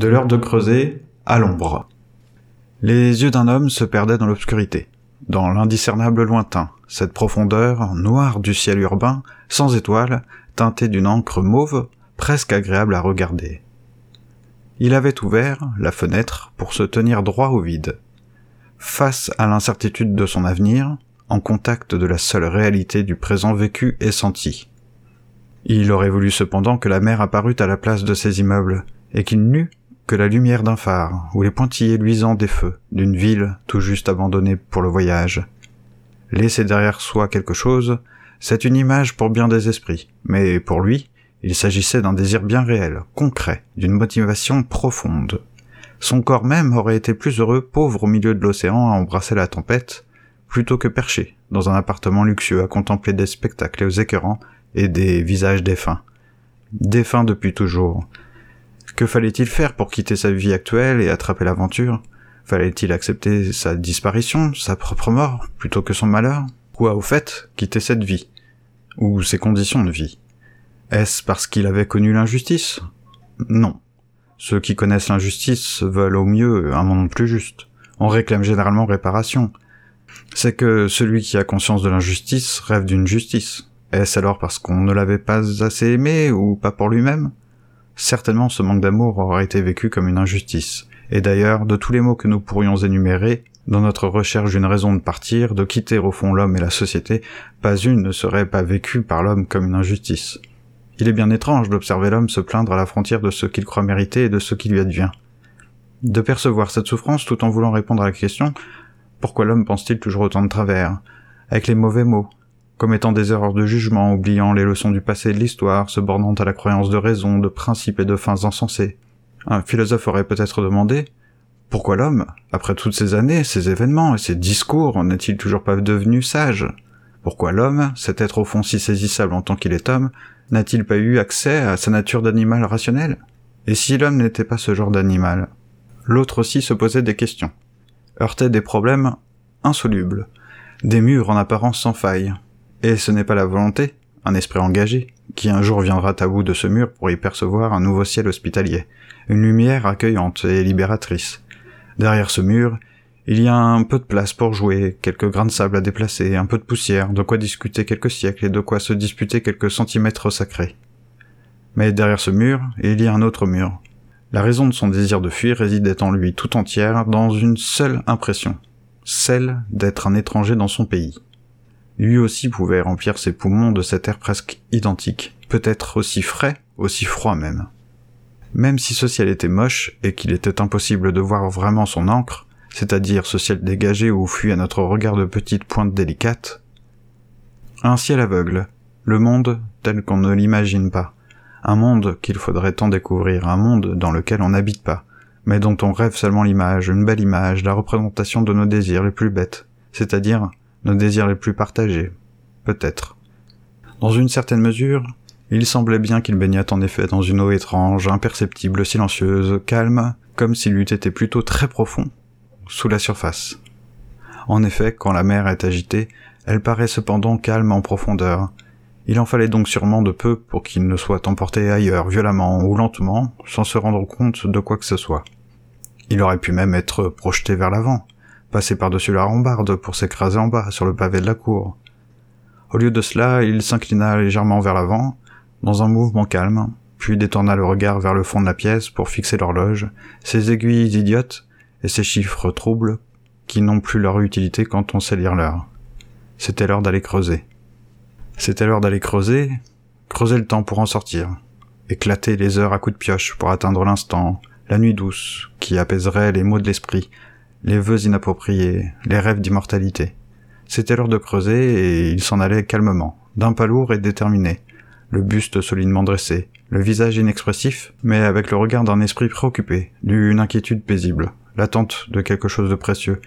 De l'heure de creuser à l'ombre. Les yeux d'un homme se perdaient dans l'obscurité, dans l'indiscernable lointain, cette profondeur noire du ciel urbain, sans étoiles, teintée d'une encre mauve, presque agréable à regarder. Il avait ouvert la fenêtre pour se tenir droit au vide. Face à l'incertitude de son avenir, en contact de la seule réalité du présent vécu et senti. Il aurait voulu cependant que la mer apparût à la place de ces immeubles, et qu'il n'eût que la lumière d'un phare ou les pointillés luisants des feux d'une ville tout juste abandonnée pour le voyage. Laisser derrière soi quelque chose, c'est une image pour bien des esprits, mais pour lui, il s'agissait d'un désir bien réel, concret, d'une motivation profonde. Son corps même aurait été plus heureux pauvre au milieu de l'océan à embrasser la tempête, plutôt que perché dans un appartement luxueux à contempler des spectacles écœurants et des visages défunts. Défunts depuis toujours, que fallait-il faire pour quitter sa vie actuelle et attraper l'aventure? Fallait-il accepter sa disparition, sa propre mort, plutôt que son malheur? Ou au fait, quitter cette vie? Ou ses conditions de vie? Est-ce parce qu'il avait connu l'injustice? Non. Ceux qui connaissent l'injustice veulent au mieux un monde plus juste. On réclame généralement réparation. C'est que celui qui a conscience de l'injustice rêve d'une justice. Est-ce alors parce qu'on ne l'avait pas assez aimé ou pas pour lui-même? Certainement ce manque d'amour aurait été vécu comme une injustice. Et d'ailleurs, de tous les mots que nous pourrions énumérer, dans notre recherche d'une raison de partir, de quitter au fond l'homme et la société, pas une ne serait pas vécue par l'homme comme une injustice. Il est bien étrange d'observer l'homme se plaindre à la frontière de ce qu'il croit mériter et de ce qui lui advient. De percevoir cette souffrance tout en voulant répondre à la question pourquoi l'homme pense-t-il toujours autant de travers? Avec les mauvais mots, commettant des erreurs de jugement, oubliant les leçons du passé et de l'histoire, se bornant à la croyance de raison, de principes et de fins insensés. Un philosophe aurait peut-être demandé pourquoi l'homme, après toutes ces années, ces événements et ces discours, n'est-il toujours pas devenu sage? Pourquoi l'homme, cet être au fond si saisissable en tant qu'il est homme, n'a-t-il pas eu accès à sa nature d'animal rationnel? Et si l'homme n'était pas ce genre d'animal? L'autre aussi se posait des questions, heurtait des problèmes insolubles, des murs en apparence sans faille, et ce n'est pas la volonté, un esprit engagé, qui un jour viendra à bout de ce mur pour y percevoir un nouveau ciel hospitalier, une lumière accueillante et libératrice. Derrière ce mur, il y a un peu de place pour jouer, quelques grains de sable à déplacer, un peu de poussière, de quoi discuter quelques siècles et de quoi se disputer quelques centimètres sacrés. Mais derrière ce mur, il y a un autre mur. La raison de son désir de fuir résidait en lui tout entière dans une seule impression, celle d'être un étranger dans son pays lui aussi pouvait remplir ses poumons de cet air presque identique, peut-être aussi frais, aussi froid même. Même si ce ciel était moche et qu'il était impossible de voir vraiment son encre, c'est-à-dire ce ciel dégagé où fuit à notre regard de petites pointes délicates, un ciel aveugle, le monde tel qu'on ne l'imagine pas, un monde qu'il faudrait tant découvrir, un monde dans lequel on n'habite pas, mais dont on rêve seulement l'image, une belle image, la représentation de nos désirs les plus bêtes, c'est-à-dire nos désirs les plus partagés, peut-être. Dans une certaine mesure, il semblait bien qu'il baignât en effet dans une eau étrange, imperceptible, silencieuse, calme, comme s'il eût été plutôt très profond, sous la surface. En effet, quand la mer est agitée, elle paraît cependant calme en profondeur. Il en fallait donc sûrement de peu pour qu'il ne soit emporté ailleurs violemment ou lentement, sans se rendre compte de quoi que ce soit. Il aurait pu même être projeté vers l'avant, passer par-dessus la rambarde pour s'écraser en bas sur le pavé de la cour. Au lieu de cela, il s'inclina légèrement vers l'avant, dans un mouvement calme, puis détourna le regard vers le fond de la pièce pour fixer l'horloge, ses aiguilles idiotes et ses chiffres troubles qui n'ont plus leur utilité quand on sait lire l'heure. C'était l'heure d'aller creuser. C'était l'heure d'aller creuser, creuser le temps pour en sortir, éclater les heures à coups de pioche pour atteindre l'instant, la nuit douce, qui apaiserait les maux de l'esprit, les vœux inappropriés, les rêves d'immortalité. C'était l'heure de creuser et il s'en allait calmement, d'un pas lourd et déterminé, le buste solidement dressé, le visage inexpressif, mais avec le regard d'un esprit préoccupé, d'une inquiétude paisible, l'attente de quelque chose de précieux.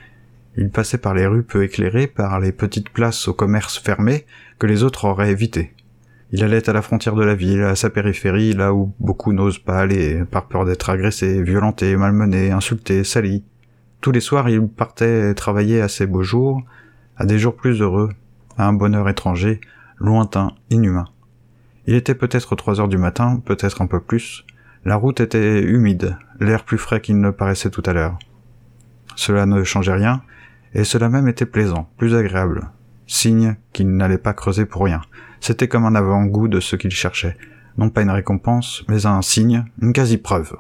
Il passait par les rues peu éclairées, par les petites places au commerce fermé que les autres auraient évitées. Il allait à la frontière de la ville, à sa périphérie, là où beaucoup n'osent pas aller, par peur d'être agressés, violentés, malmenés, insultés, salis. Tous les soirs, il partait travailler à ses beaux jours, à des jours plus heureux, à un bonheur étranger, lointain, inhumain. Il était peut-être trois heures du matin, peut-être un peu plus, La route était humide, l'air plus frais qu'il ne paraissait tout à l'heure. Cela ne changeait rien, et cela même était plaisant, plus agréable. Signe qu'il n'allait pas creuser pour rien. C'était comme un avant-goût de ce qu'il cherchait. Non pas une récompense, mais un signe, une quasi-preuve.